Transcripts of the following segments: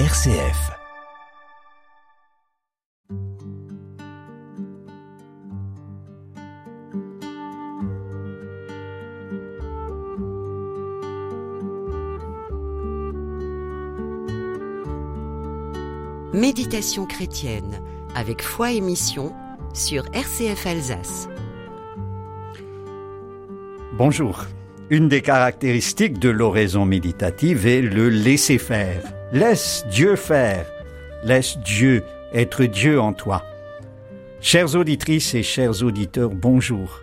RCF. Méditation chrétienne avec foi et mission sur RCF Alsace. Bonjour. Une des caractéristiques de l'oraison méditative est le laisser faire. Laisse Dieu faire. Laisse Dieu être Dieu en toi. Chères auditrices et chers auditeurs, bonjour.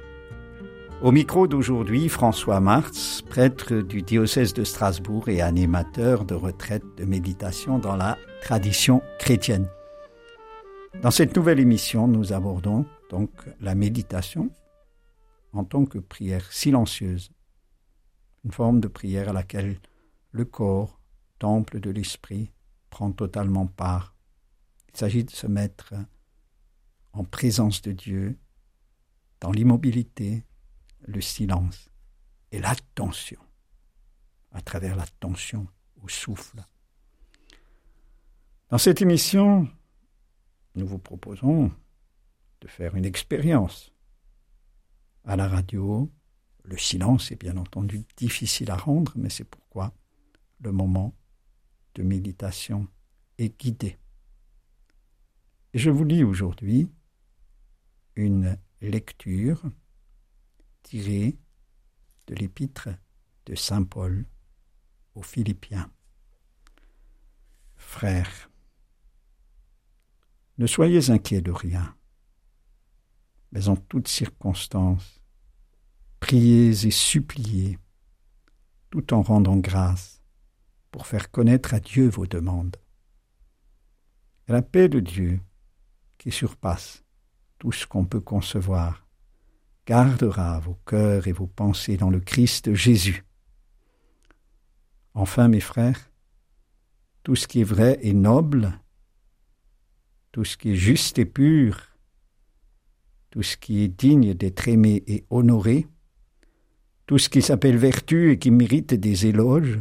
Au micro d'aujourd'hui, François Martz, prêtre du diocèse de Strasbourg et animateur de retraite de méditation dans la tradition chrétienne. Dans cette nouvelle émission, nous abordons donc la méditation en tant que prière silencieuse, une forme de prière à laquelle le corps, temple de l'esprit, prend totalement part. Il s'agit de se mettre en présence de Dieu, dans l'immobilité, le silence et l'attention, à travers l'attention au souffle. Dans cette émission, nous vous proposons de faire une expérience. À la radio, le silence est bien entendu difficile à rendre, mais c'est pourquoi le moment de méditation est guidé. Et je vous lis aujourd'hui une lecture tiré de l'épître de Saint Paul aux Philippiens. Frères, ne soyez inquiets de rien, mais en toutes circonstances, priez et suppliez, tout en rendant grâce, pour faire connaître à Dieu vos demandes. La paix de Dieu, qui surpasse tout ce qu'on peut concevoir, gardera vos cœurs et vos pensées dans le Christ Jésus. Enfin, mes frères, tout ce qui est vrai et noble, tout ce qui est juste et pur, tout ce qui est digne d'être aimé et honoré, tout ce qui s'appelle vertu et qui mérite des éloges,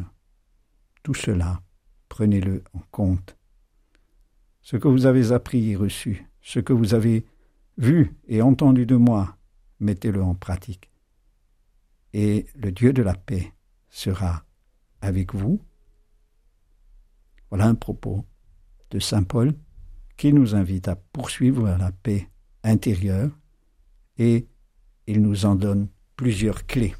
tout cela, prenez-le en compte. Ce que vous avez appris et reçu, ce que vous avez vu et entendu de moi, mettez-le en pratique. Et le Dieu de la paix sera avec vous. Voilà un propos de Saint Paul qui nous invite à poursuivre la paix intérieure et il nous en donne plusieurs clés.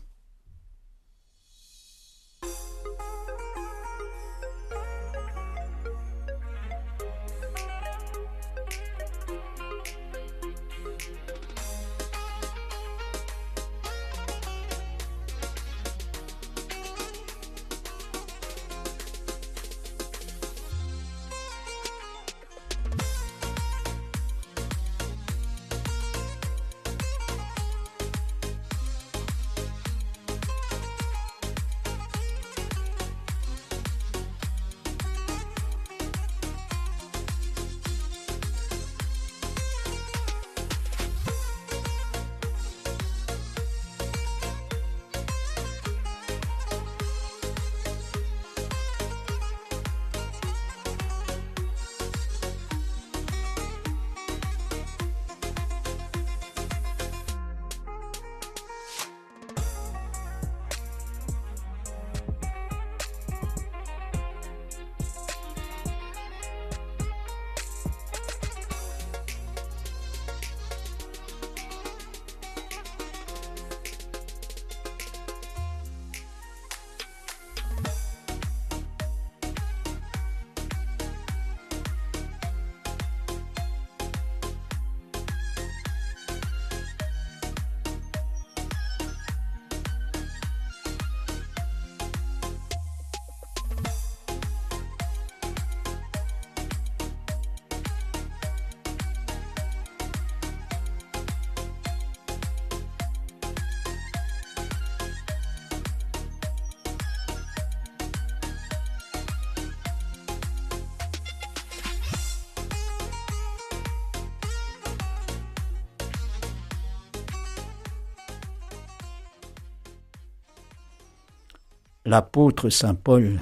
L'apôtre Saint Paul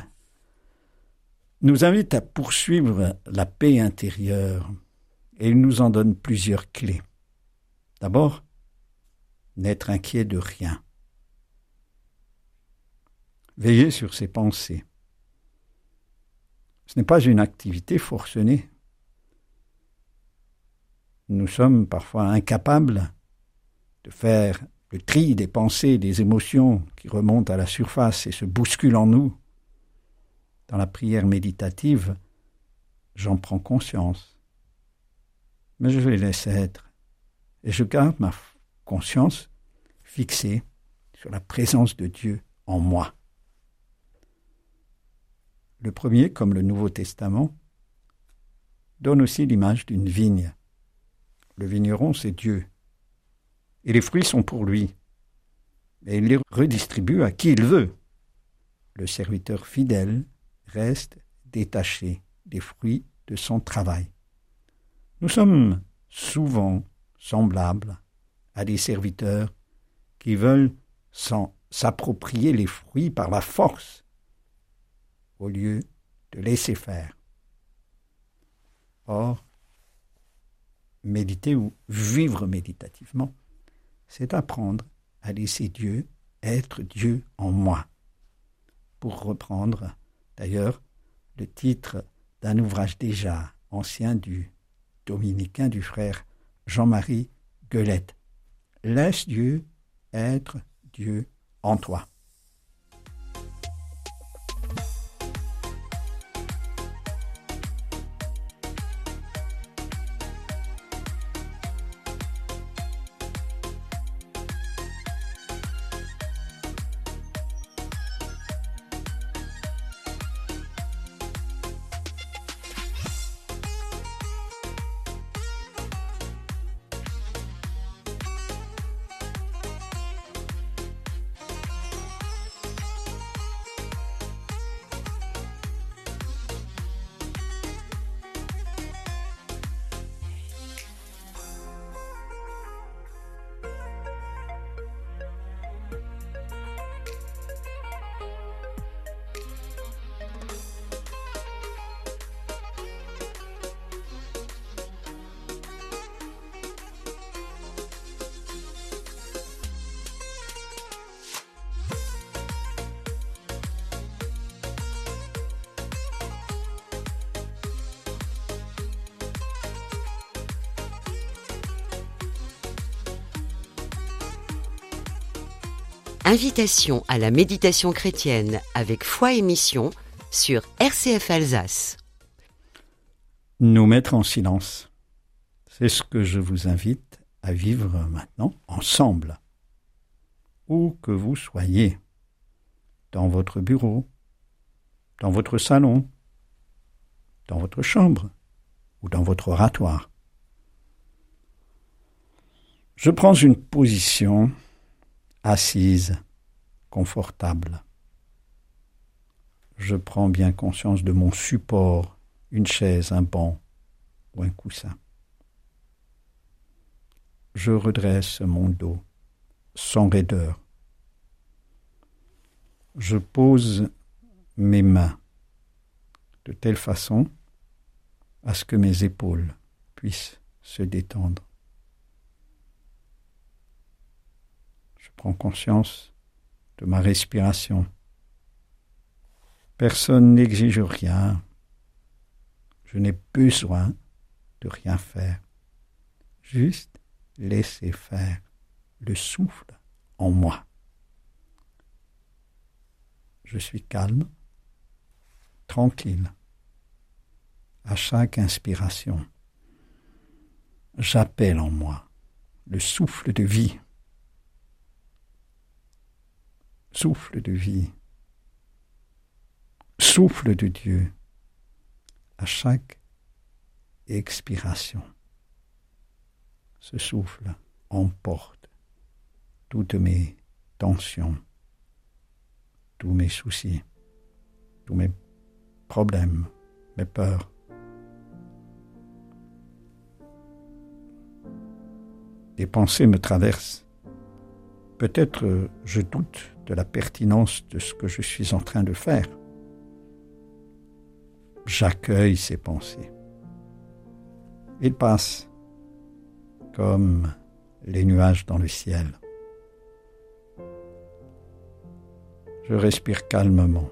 nous invite à poursuivre la paix intérieure et il nous en donne plusieurs clés. D'abord, n'être inquiet de rien. Veiller sur ses pensées. Ce n'est pas une activité forcenée. Nous sommes parfois incapables de faire le tri des pensées, des émotions qui remontent à la surface et se bousculent en nous. Dans la prière méditative, j'en prends conscience. Mais je les laisse être. Et je garde ma conscience fixée sur la présence de Dieu en moi. Le premier, comme le Nouveau Testament, donne aussi l'image d'une vigne. Le vigneron, c'est Dieu. Et les fruits sont pour lui. Et il les redistribue à qui il veut. Le serviteur fidèle reste détaché des fruits de son travail. Nous sommes souvent semblables à des serviteurs qui veulent s'approprier les fruits par la force au lieu de laisser faire. Or, méditer ou vivre méditativement, c'est apprendre à laisser Dieu être Dieu en moi. Pour reprendre d'ailleurs le titre d'un ouvrage déjà ancien du dominicain du frère Jean-Marie Guelette. Laisse Dieu être Dieu en toi. Invitation à la méditation chrétienne avec foi et mission sur RCF Alsace. Nous mettre en silence. C'est ce que je vous invite à vivre maintenant ensemble. Où que vous soyez, dans votre bureau, dans votre salon, dans votre chambre ou dans votre oratoire. Je prends une position assise, confortable. Je prends bien conscience de mon support, une chaise, un banc ou un coussin. Je redresse mon dos sans raideur. Je pose mes mains de telle façon à ce que mes épaules puissent se détendre. Prends conscience de ma respiration. Personne n'exige rien. Je n'ai besoin de rien faire. Juste laisser faire le souffle en moi. Je suis calme, tranquille. À chaque inspiration, j'appelle en moi le souffle de vie souffle de vie, souffle de Dieu à chaque expiration. Ce souffle emporte toutes mes tensions, tous mes soucis, tous mes problèmes, mes peurs. Des pensées me traversent. Peut-être je doute de la pertinence de ce que je suis en train de faire. j'accueille ces pensées. Ils passent comme les nuages dans le ciel. Je respire calmement.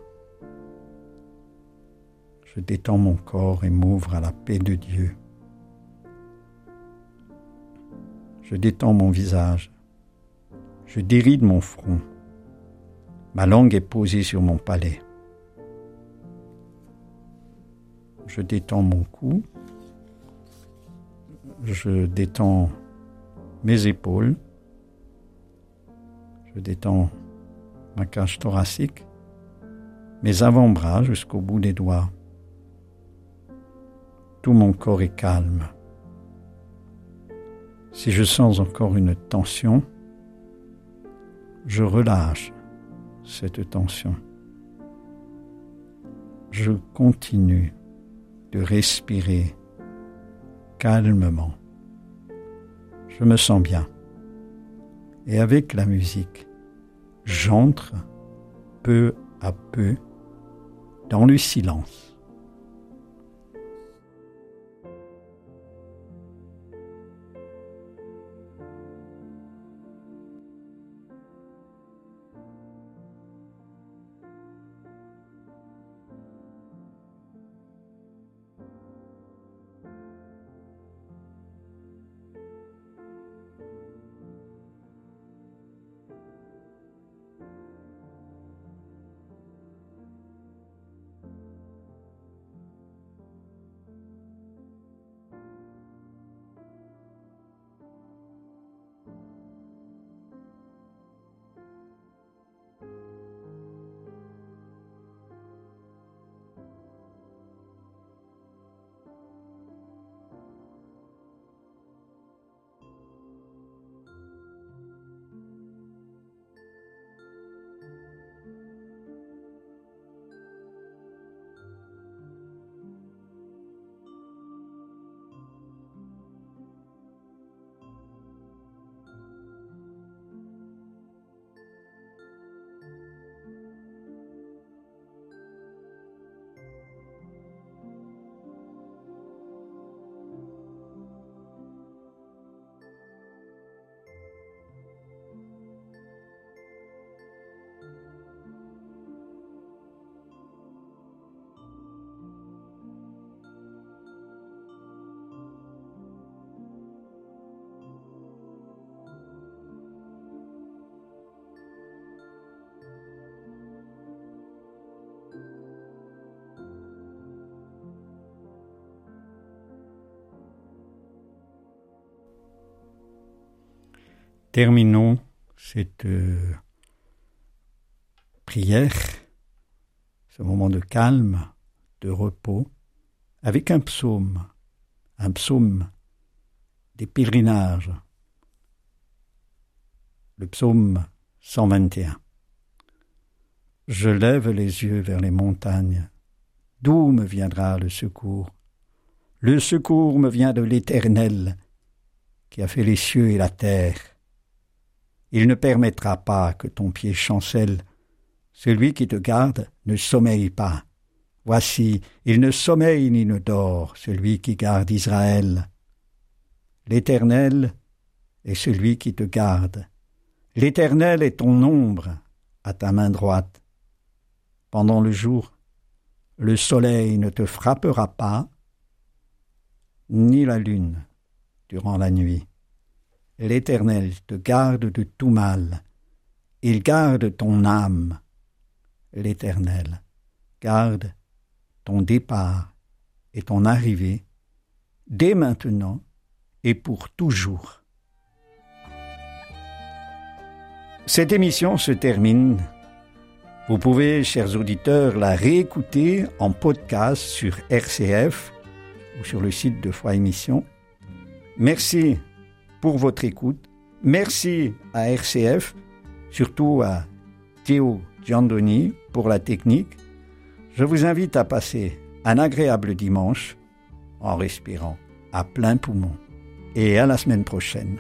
Je détends mon corps et m'ouvre à la paix de Dieu. Je détends mon visage. Je déride mon front. Ma langue est posée sur mon palais. Je détends mon cou. Je détends mes épaules. Je détends ma cage thoracique, mes avant-bras jusqu'au bout des doigts. Tout mon corps est calme. Si je sens encore une tension, je relâche cette tension. Je continue de respirer calmement. Je me sens bien. Et avec la musique, j'entre peu à peu dans le silence. Terminons cette euh, prière, ce moment de calme, de repos, avec un psaume, un psaume des pèlerinages, le psaume 121. Je lève les yeux vers les montagnes. D'où me viendra le secours? Le secours me vient de l'Éternel, qui a fait les cieux et la terre. Il ne permettra pas que ton pied chancelle. Celui qui te garde ne sommeille pas. Voici, il ne sommeille ni ne dort, celui qui garde Israël. L'Éternel est celui qui te garde. L'Éternel est ton ombre à ta main droite. Pendant le jour, le soleil ne te frappera pas, ni la lune durant la nuit. L'Éternel te garde de tout mal. Il garde ton âme. L'Éternel garde ton départ et ton arrivée dès maintenant et pour toujours. Cette émission se termine. Vous pouvez, chers auditeurs, la réécouter en podcast sur RCF ou sur le site de Foi Émission. Merci pour votre écoute. Merci à RCF, surtout à Théo Giandoni pour la technique. Je vous invite à passer un agréable dimanche en respirant à plein poumon. Et à la semaine prochaine.